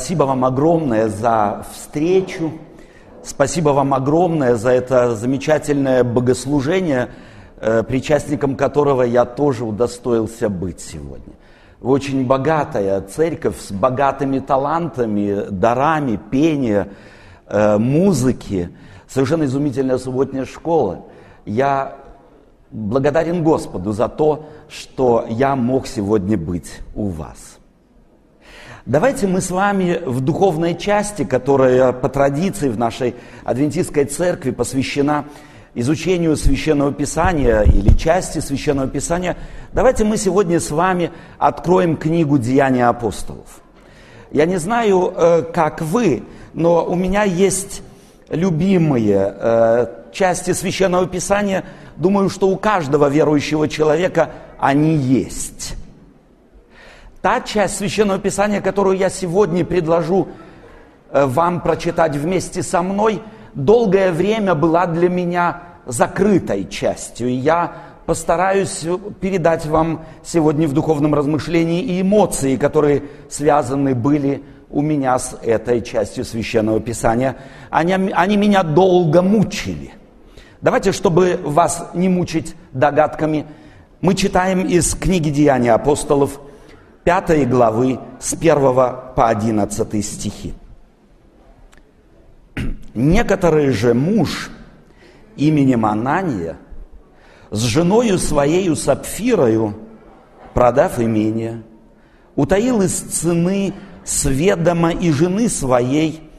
Спасибо вам огромное за встречу. Спасибо вам огромное за это замечательное богослужение, э, причастником которого я тоже удостоился быть сегодня. Вы очень богатая церковь с богатыми талантами, дарами, пения, э, музыки. Совершенно изумительная субботняя школа. Я благодарен Господу за то, что я мог сегодня быть у вас. Давайте мы с вами в духовной части, которая по традиции в нашей адвентистской церкви посвящена изучению Священного Писания или части Священного Писания, давайте мы сегодня с вами откроем книгу «Деяния апостолов». Я не знаю, э, как вы, но у меня есть любимые э, части Священного Писания. Думаю, что у каждого верующего человека они есть. Та часть Священного Писания, которую я сегодня предложу э, вам прочитать вместе со мной, долгое время была для меня закрытой частью. И я постараюсь передать вам сегодня в духовном размышлении и эмоции, которые связаны были у меня с этой частью Священного Писания. Они, они меня долго мучили. Давайте, чтобы вас не мучить догадками, мы читаем из книги «Деяния апостолов» 5 главы с 1 по 11 стихи. Некоторый же муж именем Анания с женою своею Сапфирою, продав имение, утаил из цены сведома и жены своей,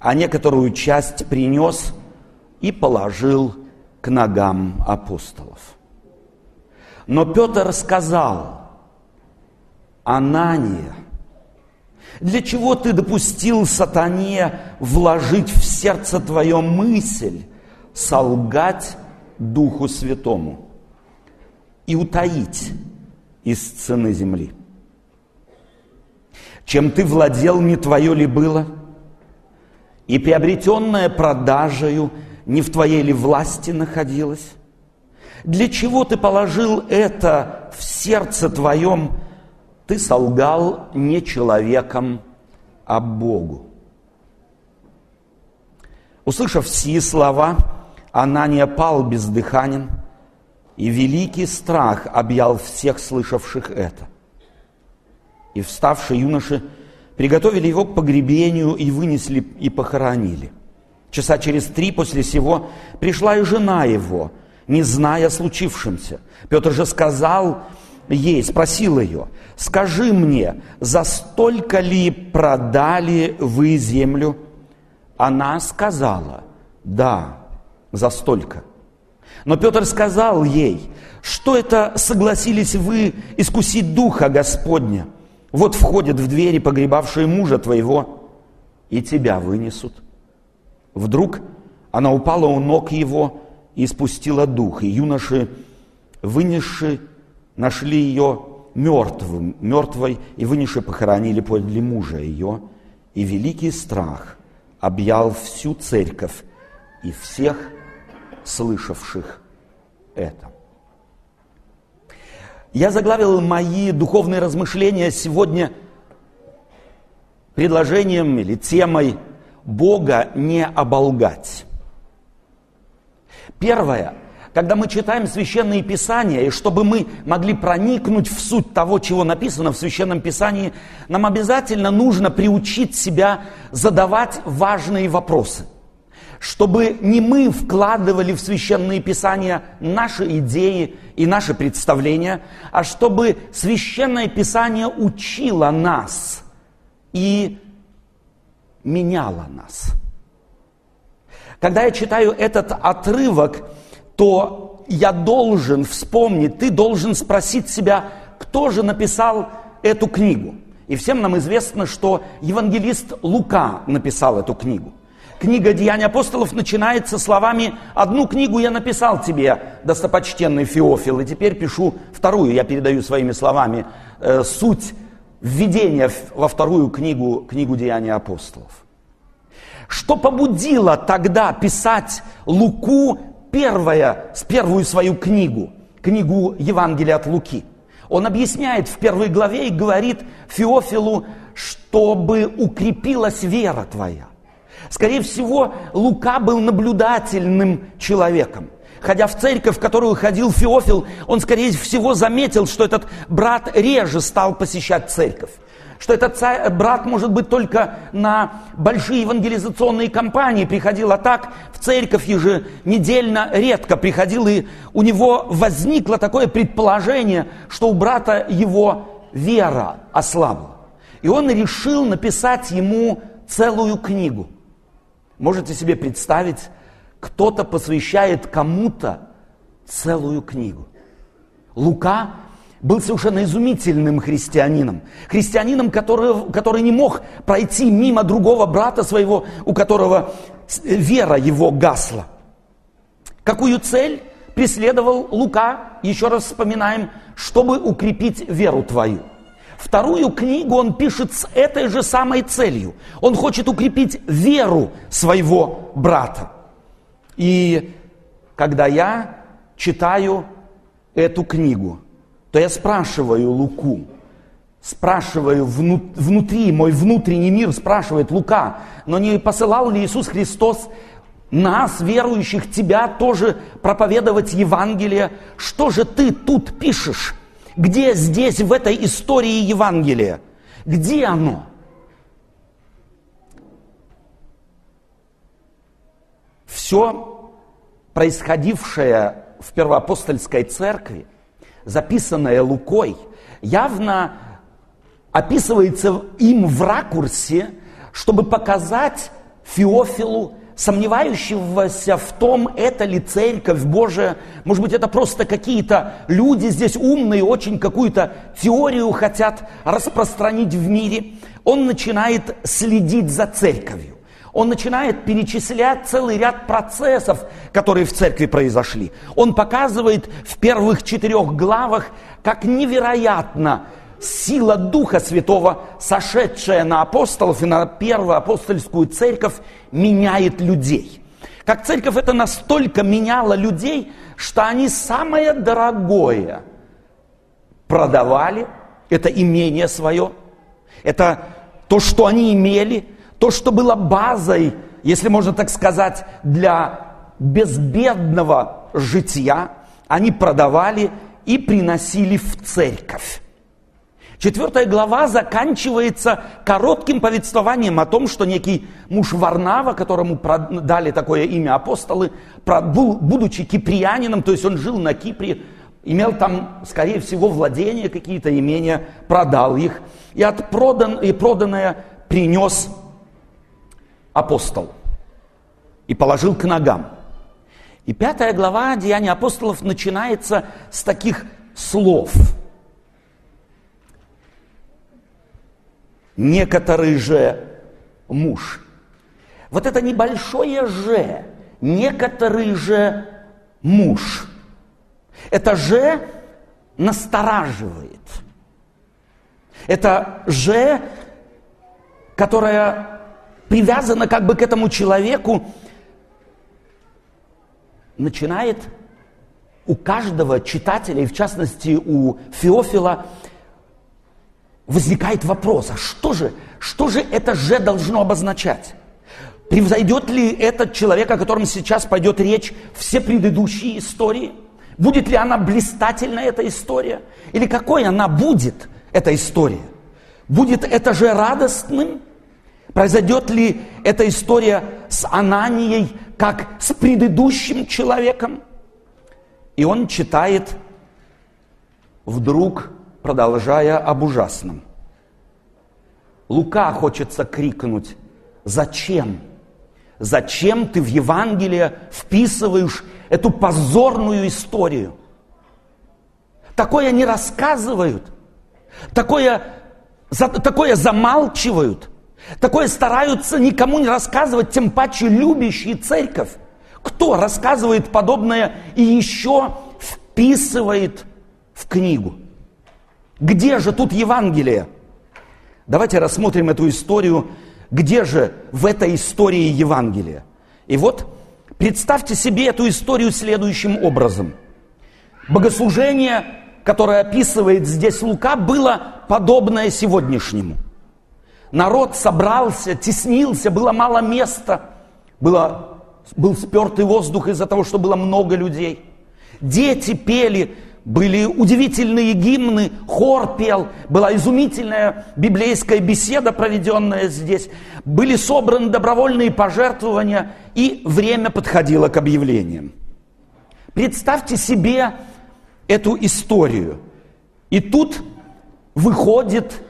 а некоторую часть принес и положил к ногам апостолов. Но Петр сказал – Анания, для чего ты допустил сатане вложить в сердце твое мысль, солгать Духу Святому и утаить из цены земли? Чем ты владел, не твое ли было? И приобретенное продажею не в твоей ли власти находилось? Для чего ты положил это в сердце твоем, ты солгал не человеком, а Богу. Услышав сии слова, Анания пал бездыханен, и великий страх объял всех слышавших это. И вставшие юноши приготовили его к погребению и вынесли и похоронили. Часа через три после сего пришла и жена его, не зная о. Петр же сказал ей, спросил ее, скажи мне, за столько ли продали вы землю? Она сказала, да, за столько. Но Петр сказал ей, что это согласились вы искусить Духа Господня? Вот входят в двери погребавшие мужа твоего, и тебя вынесут. Вдруг она упала у ног его и спустила дух, и юноши, вынесши нашли ее мертвым, мертвой, и вынесши похоронили подле мужа ее. И великий страх объял всю церковь и всех слышавших это. Я заглавил мои духовные размышления сегодня предложением или темой Бога не оболгать. Первое – когда мы читаем священные писания, и чтобы мы могли проникнуть в суть того, чего написано в священном писании, нам обязательно нужно приучить себя задавать важные вопросы. Чтобы не мы вкладывали в священные писания наши идеи и наши представления, а чтобы священное писание учило нас и меняло нас. Когда я читаю этот отрывок, то я должен вспомнить, ты должен спросить себя, кто же написал эту книгу. И всем нам известно, что евангелист Лука написал эту книгу. Книга «Деяния апостолов» начинается словами «Одну книгу я написал тебе, достопочтенный Феофил, и теперь пишу вторую». Я передаю своими словами э, суть введения во вторую книгу, книгу «Деяния апостолов». Что побудило тогда писать Луку первое, с первую свою книгу, книгу Евангелия от Луки. Он объясняет в первой главе и говорит Феофилу, чтобы укрепилась вера твоя. Скорее всего, Лука был наблюдательным человеком. Ходя в церковь, в которую ходил Феофил, он, скорее всего, заметил, что этот брат реже стал посещать церковь что этот царь, брат может быть только на большие евангелизационные кампании приходил, а так в церковь еженедельно редко приходил, и у него возникло такое предположение, что у брата его вера ослабла. И он решил написать ему целую книгу. Можете себе представить, кто-то посвящает кому-то целую книгу. Лука был совершенно изумительным христианином. Христианином, который, который не мог пройти мимо другого брата своего, у которого вера его гасла. Какую цель преследовал Лука, еще раз вспоминаем, чтобы укрепить веру твою. Вторую книгу он пишет с этой же самой целью. Он хочет укрепить веру своего брата. И когда я читаю эту книгу, то я спрашиваю Луку, спрашиваю внутри, мой внутренний мир спрашивает Лука, но не посылал ли Иисус Христос нас, верующих, тебя тоже проповедовать Евангелие? Что же ты тут пишешь? Где здесь, в этой истории Евангелия? Где оно? Все происходившее в первоапостольской церкви – записанное Лукой, явно описывается им в ракурсе, чтобы показать Феофилу, сомневающегося в том, это ли церковь Божия, может быть, это просто какие-то люди здесь умные, очень какую-то теорию хотят распространить в мире, он начинает следить за церковью. Он начинает перечислять целый ряд процессов, которые в церкви произошли. Он показывает в первых четырех главах, как невероятно сила Духа Святого, сошедшая на апостолов и на первую апостольскую церковь, меняет людей. Как церковь это настолько меняла людей, что они самое дорогое продавали, это имение свое, это то, что они имели – то, что было базой, если можно так сказать, для безбедного жития, они продавали и приносили в церковь. Четвертая глава заканчивается коротким повествованием о том, что некий муж Варнава, которому дали такое имя апостолы, будучи киприанином, то есть он жил на Кипре, имел там, скорее всего, владения какие-то, имения, продал их, и, от продан, и проданное принес апостол и положил к ногам. И пятая глава Деяния апостолов начинается с таких слов. Некоторый же муж. Вот это небольшое «же», некоторый же муж. Это «же» настораживает. Это «же», которое привязана как бы к этому человеку, начинает у каждого читателя, и в частности у Феофила, возникает вопрос, а что же, что же это же должно обозначать? Превзойдет ли этот человек, о котором сейчас пойдет речь, все предыдущие истории? Будет ли она блистательна, эта история? Или какой она будет, эта история? Будет это же радостным? Произойдет ли эта история с Ананией, как с предыдущим человеком? И он читает, вдруг продолжая об ужасном. Лука хочется крикнуть, зачем? Зачем ты в Евангелие вписываешь эту позорную историю? Такое не рассказывают, такое, такое замалчивают. Такое стараются никому не рассказывать, тем паче любящие церковь. Кто рассказывает подобное и еще вписывает в книгу? Где же тут Евангелие? Давайте рассмотрим эту историю. Где же в этой истории Евангелие? И вот представьте себе эту историю следующим образом. Богослужение, которое описывает здесь Лука, было подобное сегодняшнему – Народ собрался, теснился, было мало места, было, был спертый воздух из-за того, что было много людей. Дети пели, были удивительные гимны, хор пел, была изумительная библейская беседа, проведенная здесь, были собраны добровольные пожертвования, и время подходило к объявлениям. Представьте себе эту историю. И тут выходит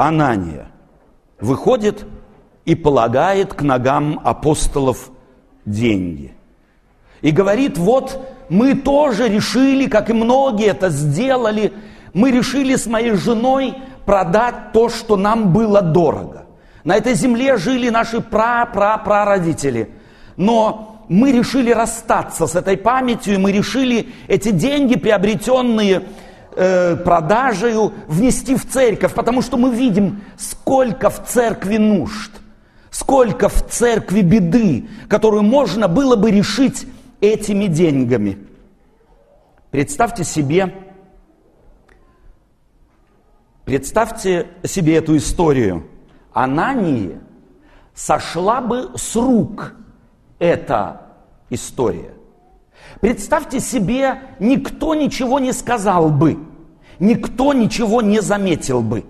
Анания. Выходит и полагает к ногам апостолов деньги. И говорит, вот мы тоже решили, как и многие это сделали, мы решили с моей женой продать то, что нам было дорого. На этой земле жили наши пра-пра-прародители. Но мы решили расстаться с этой памятью, и мы решили эти деньги, приобретенные э, продажею, внести в церковь, потому что мы видим, сколько в церкви нужд, сколько в церкви беды, которую можно было бы решить этими деньгами. Представьте себе, представьте себе эту историю. Анании сошла бы с рук эта история. Представьте себе, никто ничего не сказал бы, никто ничего не заметил бы.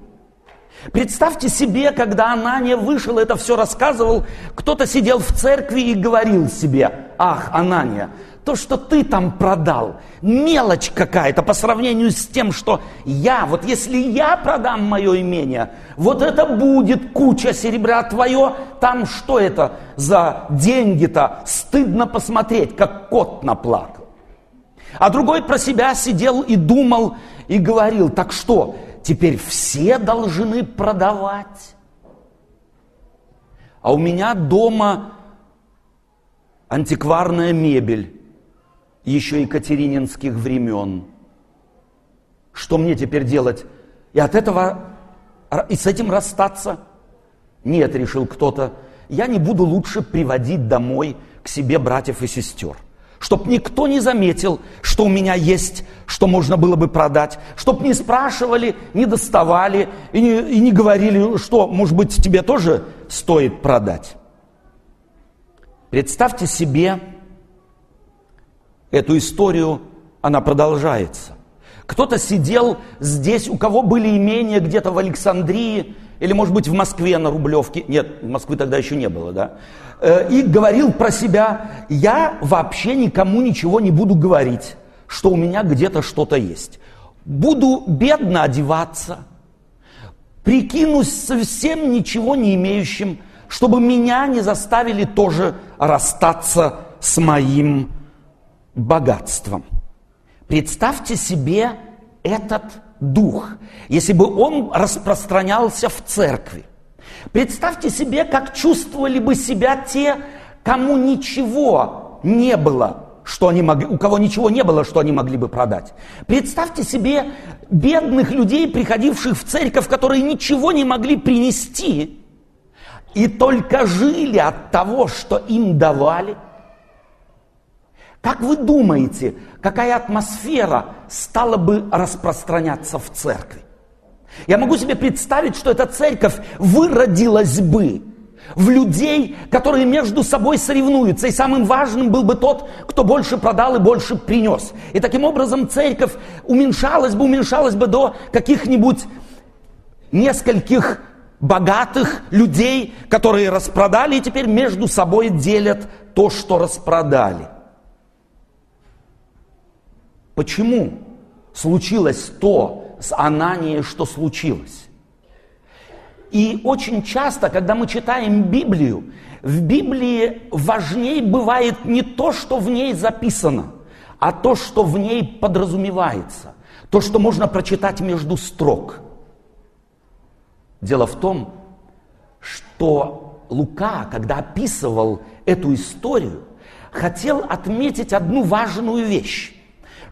Представьте себе, когда Анания вышел, это все рассказывал, кто-то сидел в церкви и говорил себе, ах, Анания, то, что ты там продал, мелочь какая-то по сравнению с тем, что я, вот если я продам мое имение, вот это будет куча серебра твое, там что это за деньги-то, стыдно посмотреть, как кот наплакал. А другой про себя сидел и думал, и говорил, так что, теперь все должны продавать? А у меня дома антикварная мебель, еще екатерининских времен. Что мне теперь делать? И от этого, и с этим расстаться? Нет, решил кто-то, я не буду лучше приводить домой к себе братьев и сестер. Чтоб никто не заметил, что у меня есть, что можно было бы продать. Чтоб не спрашивали, не доставали и не, и не говорили, что, может быть, тебе тоже стоит продать. Представьте себе эту историю, она продолжается. Кто-то сидел здесь, у кого были имения где-то в Александрии, или, может быть, в Москве на Рублевке. Нет, Москвы тогда еще не было, да? Э, и говорил про себя, я вообще никому ничего не буду говорить, что у меня где-то что-то есть. Буду бедно одеваться, прикинусь совсем ничего не имеющим, чтобы меня не заставили тоже расстаться с моим богатством. Представьте себе этот дух, если бы он распространялся в церкви. Представьте себе, как чувствовали бы себя те, кому ничего не было, что они могли, у кого ничего не было, что они могли бы продать. Представьте себе бедных людей, приходивших в церковь, которые ничего не могли принести, и только жили от того, что им давали. Как вы думаете, какая атмосфера стала бы распространяться в церкви? Я могу себе представить, что эта церковь выродилась бы в людей, которые между собой соревнуются. И самым важным был бы тот, кто больше продал и больше принес. И таким образом церковь уменьшалась бы, уменьшалась бы до каких-нибудь нескольких богатых людей, которые распродали и теперь между собой делят то, что распродали. Почему случилось то с Ананией, что случилось? И очень часто, когда мы читаем Библию, в Библии важнее бывает не то, что в ней записано, а то, что в ней подразумевается, то, что можно прочитать между строк. Дело в том, что Лука, когда описывал эту историю, хотел отметить одну важную вещь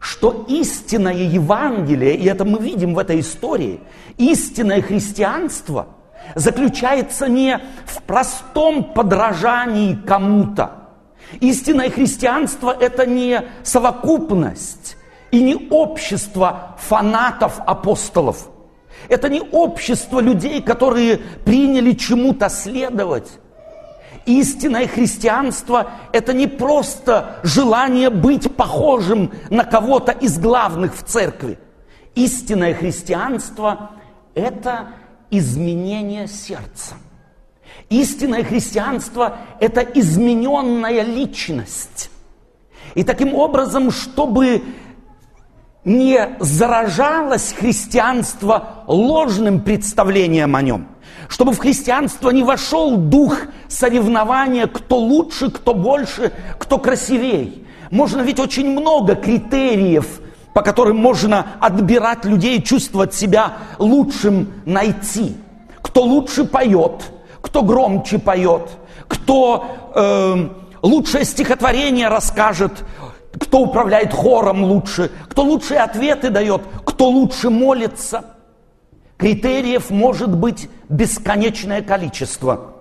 что истинное Евангелие, и это мы видим в этой истории, истинное христианство заключается не в простом подражании кому-то. Истинное христианство – это не совокупность и не общество фанатов апостолов. Это не общество людей, которые приняли чему-то следовать. Истинное христианство – это не просто желание быть похожим на кого-то из главных в церкви. Истинное христианство – это изменение сердца. Истинное христианство – это измененная личность. И таким образом, чтобы не заражалось христианство ложным представлением о нем, чтобы в христианство не вошел дух соревнования, кто лучше, кто больше, кто красивей. Можно ведь очень много критериев, по которым можно отбирать людей, чувствовать себя лучшим найти. Кто лучше поет, кто громче поет, кто э, лучшее стихотворение расскажет, кто управляет хором лучше, кто лучшие ответы дает, кто лучше молится. Критериев может быть бесконечное количество.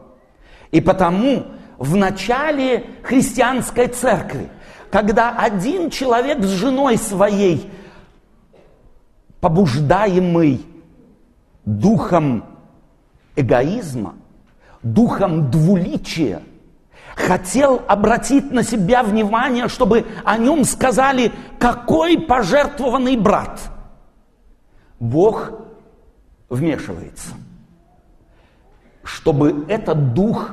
И потому в начале христианской церкви, когда один человек с женой своей, побуждаемый духом эгоизма, духом двуличия – хотел обратить на себя внимание, чтобы о нем сказали, какой пожертвованный брат. Бог вмешивается, чтобы этот дух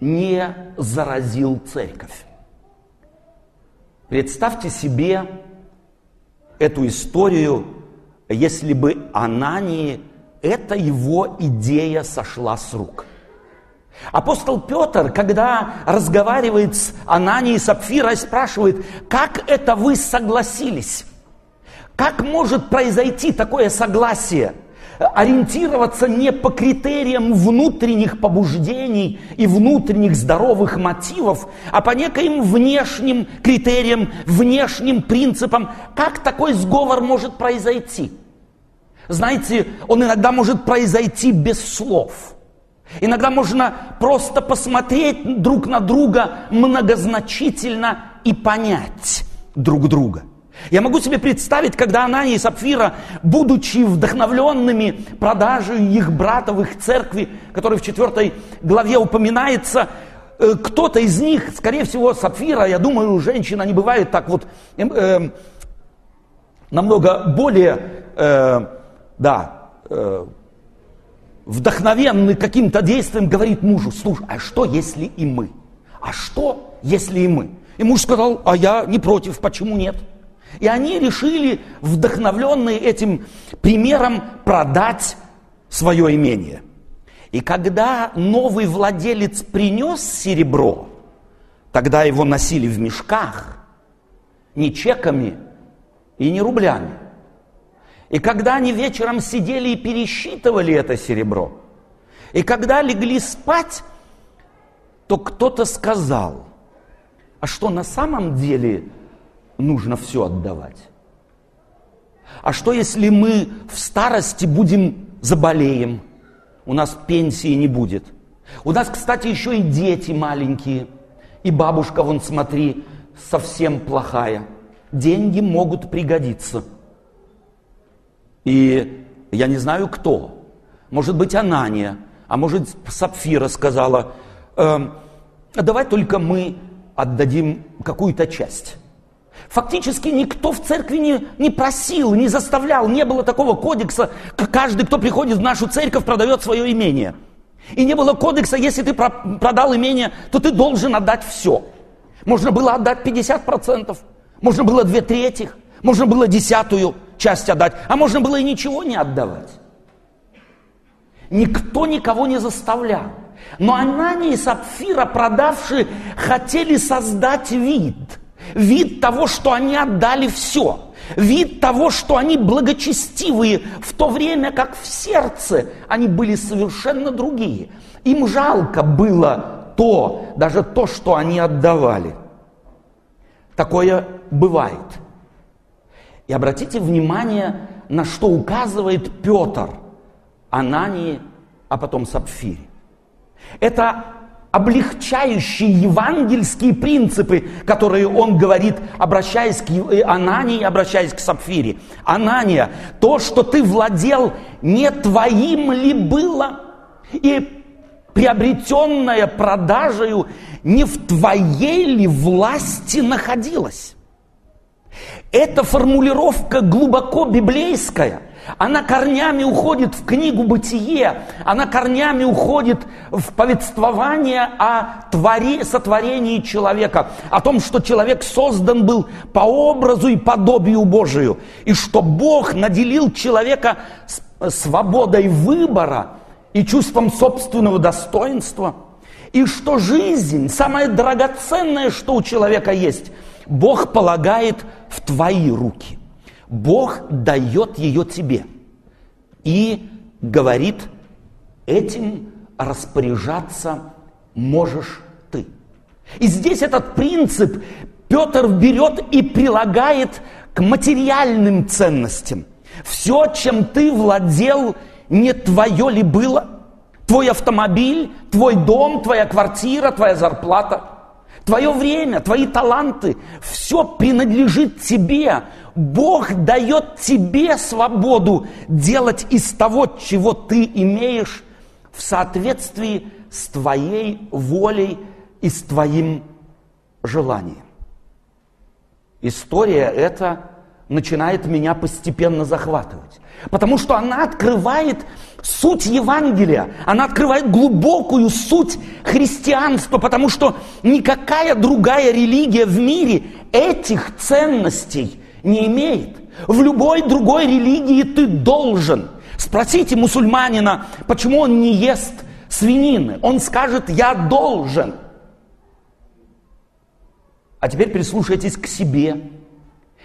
не заразил церковь. Представьте себе эту историю, если бы Анании эта его идея сошла с рук – Апостол Петр, когда разговаривает с Ананией и Сапфирой, спрашивает, как это вы согласились? Как может произойти такое согласие? Ориентироваться не по критериям внутренних побуждений и внутренних здоровых мотивов, а по некоим внешним критериям, внешним принципам. Как такой сговор может произойти? Знаете, он иногда может произойти без слов – Иногда можно просто посмотреть друг на друга многозначительно и понять друг друга. Я могу себе представить, когда Анания и Сапфира, будучи вдохновленными продажей их брата в их церкви, который в четвертой главе упоминается, э, кто-то из них, скорее всего, Сапфира, я думаю, женщина не бывает так вот э, э, намного более, э, да, э, вдохновенный каким-то действием, говорит мужу, слушай, а что если и мы? А что если и мы? И муж сказал, а я не против, почему нет? И они решили, вдохновленные этим примером, продать свое имение. И когда новый владелец принес серебро, тогда его носили в мешках, не чеками и не рублями, и когда они вечером сидели и пересчитывали это серебро, и когда легли спать, то кто-то сказал, а что на самом деле нужно все отдавать? А что если мы в старости будем заболеем, у нас пенсии не будет? У нас, кстати, еще и дети маленькие, и бабушка, вон смотри, совсем плохая. Деньги могут пригодиться – и я не знаю кто. Может быть, Анания, а может, Сапфира сказала, э, давай только мы отдадим какую-то часть. Фактически никто в церкви не, не просил, не заставлял, не было такого кодекса, каждый, кто приходит в нашу церковь, продает свое имение. И не было кодекса, если ты продал имение, то ты должен отдать все. Можно было отдать 50%, можно было две трети, можно было десятую часть отдать, а можно было и ничего не отдавать. Никто никого не заставлял. Но Анания и Сапфира, продавшие, хотели создать вид. Вид того, что они отдали все. Вид того, что они благочестивые, в то время как в сердце они были совершенно другие. Им жалко было то, даже то, что они отдавали. Такое бывает. И обратите внимание, на что указывает Петр, Анании, а потом Сапфире. Это облегчающие евангельские принципы, которые он говорит, обращаясь к э, Анании, обращаясь к Сапфире. Анания, то, что ты владел, не твоим ли было? И приобретенное продажею не в твоей ли власти находилось? Эта формулировка глубоко библейская – она корнями уходит в книгу «Бытие», она корнями уходит в повествование о твори, сотворении человека, о том, что человек создан был по образу и подобию Божию, и что Бог наделил человека свободой выбора и чувством собственного достоинства, и что жизнь, самое драгоценное, что у человека есть, Бог полагает в твои руки – Бог дает ее тебе и говорит, этим распоряжаться можешь ты. И здесь этот принцип Петр берет и прилагает к материальным ценностям. Все, чем ты владел, не твое ли было? Твой автомобиль, твой дом, твоя квартира, твоя зарплата, твое время, твои таланты, все принадлежит тебе. Бог дает тебе свободу делать из того, чего ты имеешь, в соответствии с твоей волей и с твоим желанием. История эта начинает меня постепенно захватывать. Потому что она открывает суть Евангелия, она открывает глубокую суть христианства, потому что никакая другая религия в мире этих ценностей не имеет. В любой другой религии ты должен. Спросите мусульманина, почему он не ест свинины. Он скажет, я должен. А теперь прислушайтесь к себе.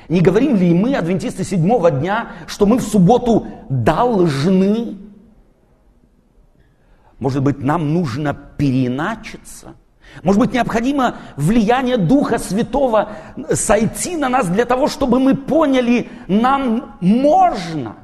Не говорим ли мы, адвентисты седьмого дня, что мы в субботу должны? Может быть, нам нужно переиначиться – может быть, необходимо влияние Духа Святого сойти на нас для того, чтобы мы поняли, нам можно.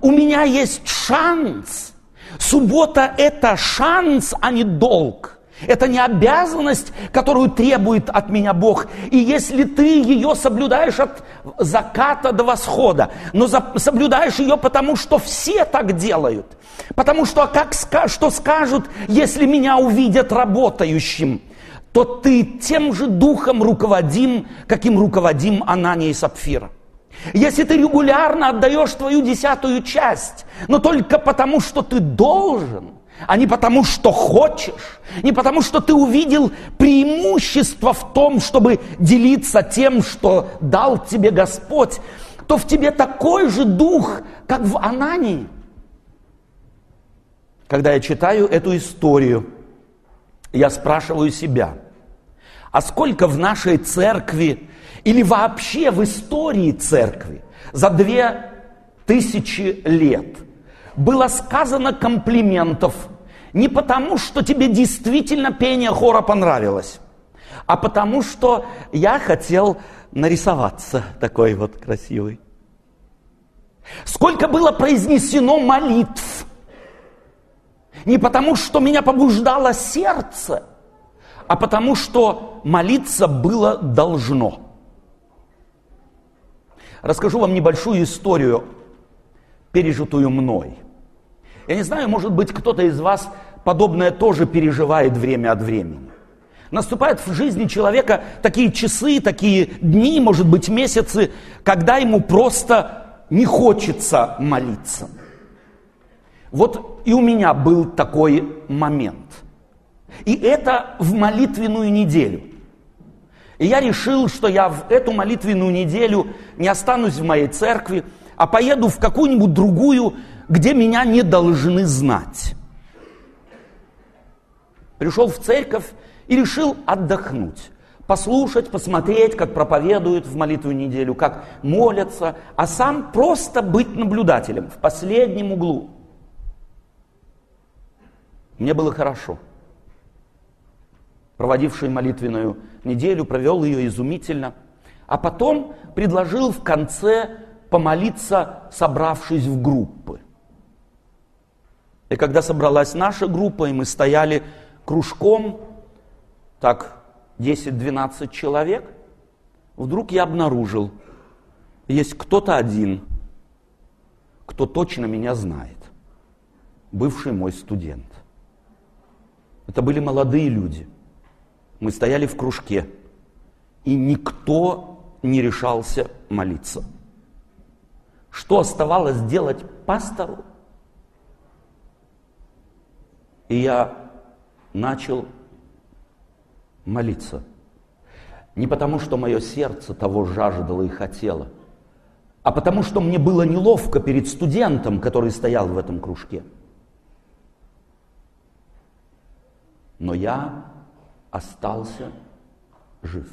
У меня есть шанс. Суббота – это шанс, а не долг. Это не обязанность, которую требует от меня Бог. И если ты ее соблюдаешь от заката до восхода, но соблюдаешь ее потому, что все так делают, потому что как, что скажут, если меня увидят работающим – то ты тем же духом руководим, каким руководим Анания и Сапфира. Если ты регулярно отдаешь твою десятую часть, но только потому, что ты должен, а не потому, что хочешь, не потому, что ты увидел преимущество в том, чтобы делиться тем, что дал тебе Господь, то в тебе такой же дух, как в Анании. Когда я читаю эту историю, я спрашиваю себя, а сколько в нашей церкви или вообще в истории церкви за две тысячи лет было сказано комплиментов не потому, что тебе действительно пение хора понравилось, а потому, что я хотел нарисоваться такой вот красивый. Сколько было произнесено молитв, не потому, что меня побуждало сердце, а потому что молиться было должно. Расскажу вам небольшую историю, пережитую мной. Я не знаю, может быть, кто-то из вас подобное тоже переживает время от времени. Наступают в жизни человека такие часы, такие дни, может быть, месяцы, когда ему просто не хочется молиться. Вот и у меня был такой момент – и это в молитвенную неделю. И я решил, что я в эту молитвенную неделю не останусь в моей церкви, а поеду в какую-нибудь другую, где меня не должны знать. Пришел в церковь и решил отдохнуть послушать, посмотреть, как проповедуют в молитву неделю, как молятся, а сам просто быть наблюдателем в последнем углу. Мне было хорошо проводивший молитвенную неделю, провел ее изумительно, а потом предложил в конце помолиться, собравшись в группы. И когда собралась наша группа, и мы стояли кружком, так 10-12 человек, вдруг я обнаружил, есть кто-то один, кто точно меня знает, бывший мой студент. Это были молодые люди. Мы стояли в кружке, и никто не решался молиться. Что оставалось делать пастору? И я начал молиться. Не потому, что мое сердце того жаждало и хотело, а потому, что мне было неловко перед студентом, который стоял в этом кружке. Но я остался жив.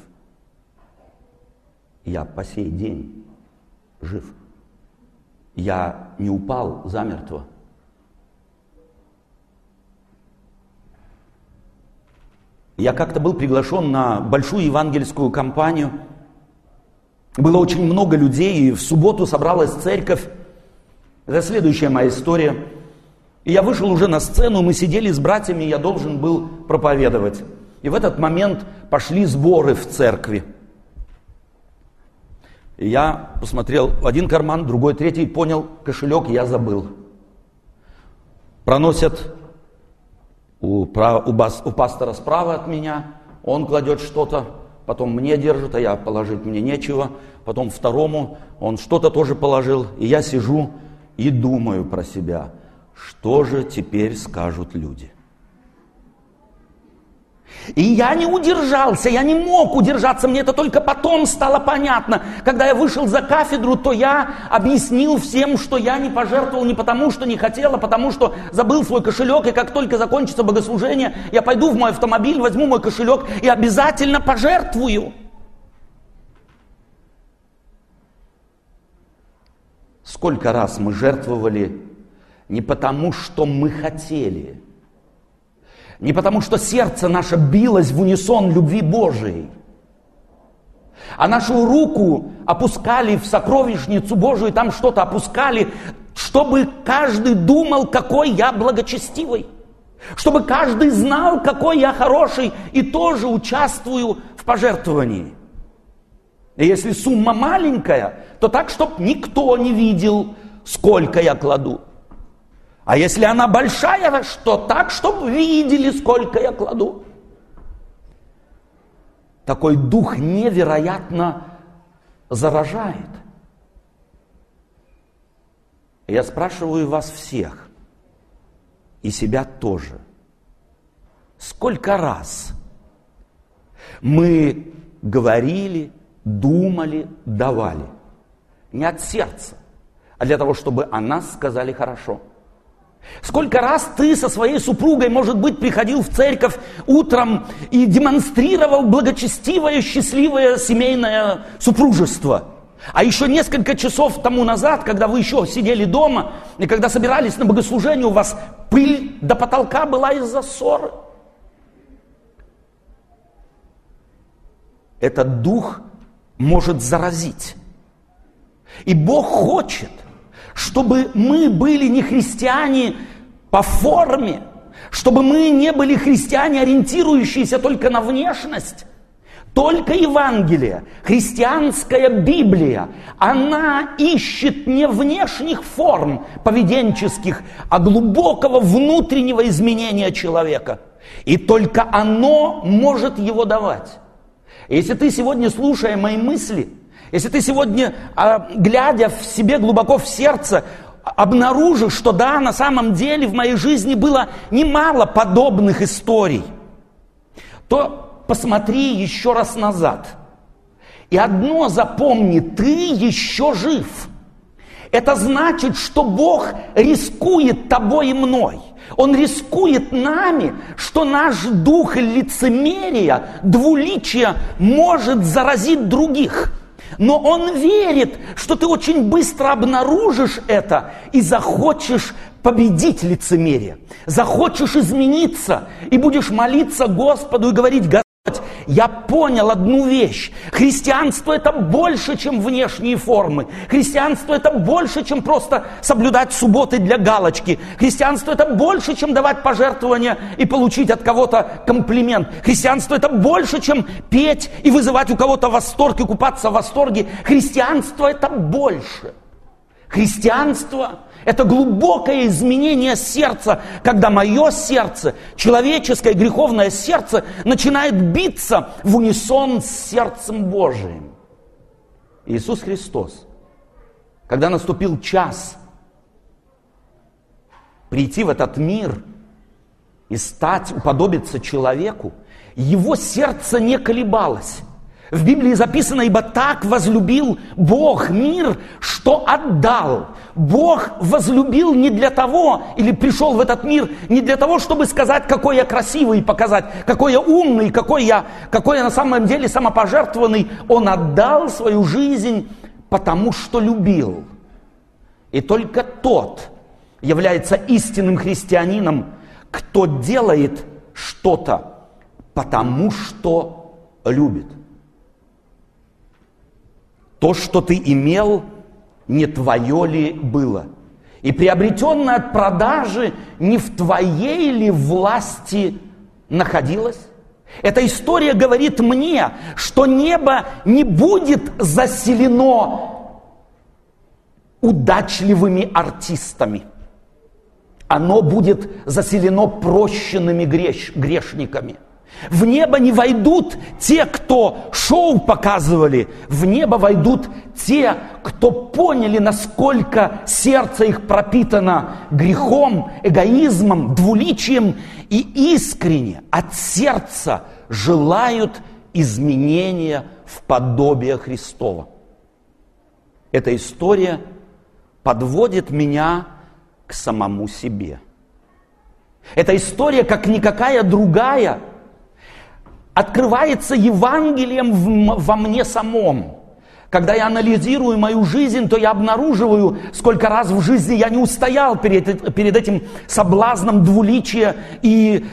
Я по сей день жив. Я не упал замертво. Я как-то был приглашен на большую евангельскую кампанию. Было очень много людей, и в субботу собралась церковь. Это следующая моя история. И я вышел уже на сцену, мы сидели с братьями, я должен был проповедовать. И в этот момент пошли сборы в церкви. И я посмотрел в один карман, другой, третий, понял, кошелек я забыл. Проносят у, у, бас, у пастора справа от меня, он кладет что-то, потом мне держит, а я положить мне нечего, потом второму он что-то тоже положил, и я сижу и думаю про себя, что же теперь скажут люди. И я не удержался, я не мог удержаться, мне это только потом стало понятно. Когда я вышел за кафедру, то я объяснил всем, что я не пожертвовал не потому, что не хотел, а потому, что забыл свой кошелек, и как только закончится богослужение, я пойду в мой автомобиль, возьму мой кошелек и обязательно пожертвую. Сколько раз мы жертвовали не потому, что мы хотели – не потому, что сердце наше билось в унисон любви Божией, а нашу руку опускали в сокровищницу Божию, там что-то опускали, чтобы каждый думал, какой я благочестивый. Чтобы каждый знал, какой я хороший, и тоже участвую в пожертвовании. И если сумма маленькая, то так, чтобы никто не видел, сколько я кладу. А если она большая, что так, чтобы видели, сколько я кладу. Такой дух невероятно заражает. Я спрашиваю вас всех, и себя тоже. Сколько раз мы говорили, думали, давали. Не от сердца, а для того, чтобы о нас сказали хорошо – Сколько раз ты со своей супругой, может быть, приходил в церковь утром и демонстрировал благочестивое, счастливое семейное супружество. А еще несколько часов тому назад, когда вы еще сидели дома, и когда собирались на богослужение, у вас пыль до потолка была из-за ссоры. Этот дух может заразить. И Бог хочет – чтобы мы были не христиане по форме, чтобы мы не были христиане, ориентирующиеся только на внешность. Только Евангелие, христианская Библия, она ищет не внешних форм поведенческих, а глубокого внутреннего изменения человека. И только оно может его давать. Если ты сегодня, слушая мои мысли, если ты сегодня, а, глядя в себе глубоко в сердце, обнаружишь, что да, на самом деле в моей жизни было немало подобных историй, то посмотри еще раз назад. И одно запомни, ты еще жив. Это значит, что Бог рискует тобой и мной. Он рискует нами, что наш дух лицемерия, двуличия может заразить других – но он верит, что ты очень быстро обнаружишь это и захочешь победить лицемерие, захочешь измениться и будешь молиться Господу и говорить, я понял одну вещь. Христианство это больше, чем внешние формы. Христианство это больше, чем просто соблюдать субботы для галочки. Христианство это больше, чем давать пожертвования и получить от кого-то комплимент. Христианство это больше, чем петь и вызывать у кого-то восторг и купаться в восторге. Христианство это больше. Христианство – это глубокое изменение сердца, когда мое сердце, человеческое греховное сердце, начинает биться в унисон с сердцем Божиим. Иисус Христос, когда наступил час прийти в этот мир и стать, уподобиться человеку, его сердце не колебалось. В Библии записано, ибо так возлюбил Бог мир, что отдал. Бог возлюбил не для того, или пришел в этот мир не для того, чтобы сказать, какой я красивый, показать, какой я умный, какой я, какой я на самом деле самопожертвованный. Он отдал свою жизнь, потому что любил. И только тот является истинным христианином, кто делает что-то, потому что любит. То, что ты имел, не твое ли было? И приобретенное от продажи не в твоей ли власти находилось? Эта история говорит мне, что небо не будет заселено удачливыми артистами. Оно будет заселено прощенными греш, грешниками – в небо не войдут те, кто шоу показывали. В небо войдут те, кто поняли, насколько сердце их пропитано грехом, эгоизмом, двуличием и искренне от сердца желают изменения в подобие Христова. Эта история подводит меня к самому себе. Эта история, как никакая другая – открывается Евангелием во мне самом. Когда я анализирую мою жизнь, то я обнаруживаю, сколько раз в жизни я не устоял перед, перед этим соблазном двуличия и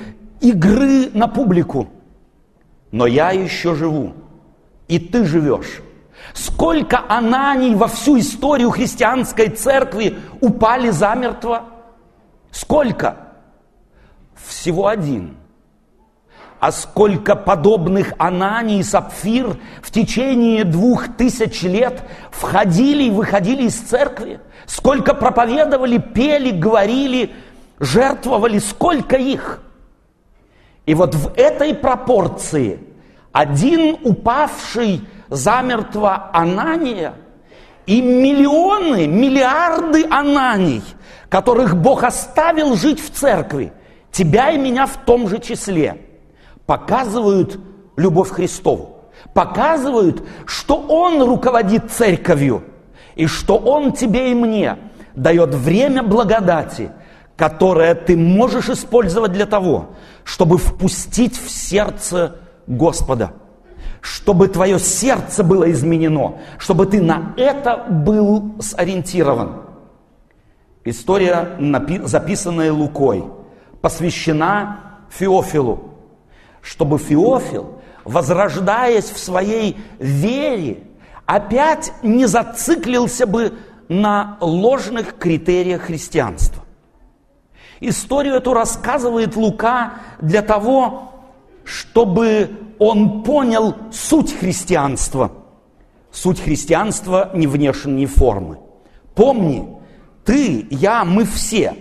игры на публику. Но я еще живу, и ты живешь. Сколько ананий во всю историю христианской церкви упали замертво? Сколько? Всего один – а сколько подобных Ананий и Сапфир в течение двух тысяч лет входили и выходили из церкви, сколько проповедовали, пели, говорили, жертвовали, сколько их. И вот в этой пропорции один упавший замертво Анания и миллионы, миллиарды Ананий, которых Бог оставил жить в церкви, тебя и меня в том же числе – показывают любовь Христову, показывают, что Он руководит церковью, и что Он тебе и мне дает время благодати, которое ты можешь использовать для того, чтобы впустить в сердце Господа, чтобы твое сердце было изменено, чтобы ты на это был сориентирован. История, записанная Лукой, посвящена Феофилу, чтобы Феофил, возрождаясь в своей вере, опять не зациклился бы на ложных критериях христианства. Историю эту рассказывает Лука для того, чтобы он понял суть христианства. Суть христианства не внешние формы. Помни, ты, я, мы все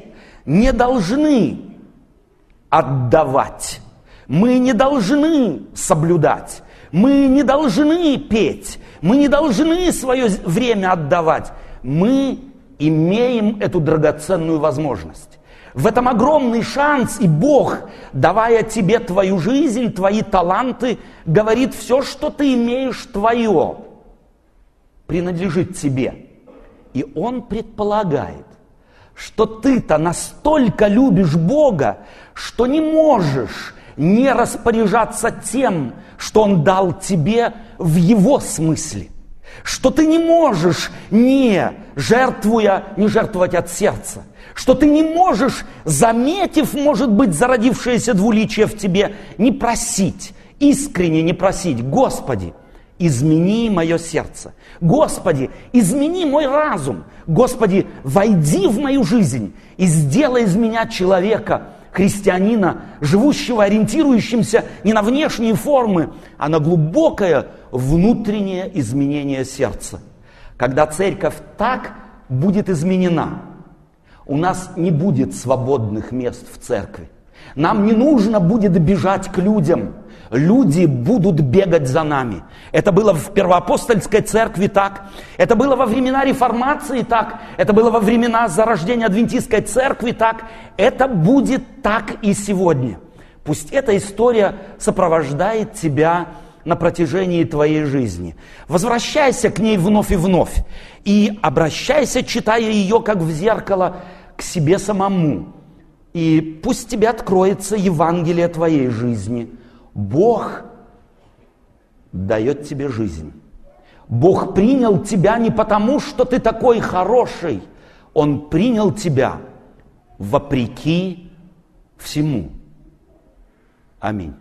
не должны отдавать мы не должны соблюдать, мы не должны петь, мы не должны свое время отдавать. Мы имеем эту драгоценную возможность. В этом огромный шанс, и Бог, давая тебе твою жизнь, твои таланты, говорит, все, что ты имеешь, твое, принадлежит тебе. И Он предполагает, что ты-то настолько любишь Бога, что не можешь не распоряжаться тем, что Он дал тебе в Его смысле. Что ты не можешь, не жертвуя, не жертвовать от сердца. Что ты не можешь, заметив, может быть, зародившееся двуличие в тебе, не просить искренне не просить, Господи, измени мое сердце. Господи, измени мой разум. Господи, войди в мою жизнь и сделай из меня человека, христианина, живущего, ориентирующимся не на внешние формы, а на глубокое внутреннее изменение сердца. Когда церковь так будет изменена, у нас не будет свободных мест в церкви. Нам не нужно будет бежать к людям. Люди будут бегать за нами. Это было в первоапостольской церкви так. Это было во времена реформации так. Это было во времена зарождения адвентистской церкви так. Это будет так и сегодня. Пусть эта история сопровождает тебя на протяжении твоей жизни. Возвращайся к ней вновь и вновь. И обращайся, читая ее как в зеркало, к себе самому. И пусть тебе откроется Евангелие твоей жизни. Бог дает тебе жизнь. Бог принял тебя не потому, что ты такой хороший. Он принял тебя вопреки всему. Аминь.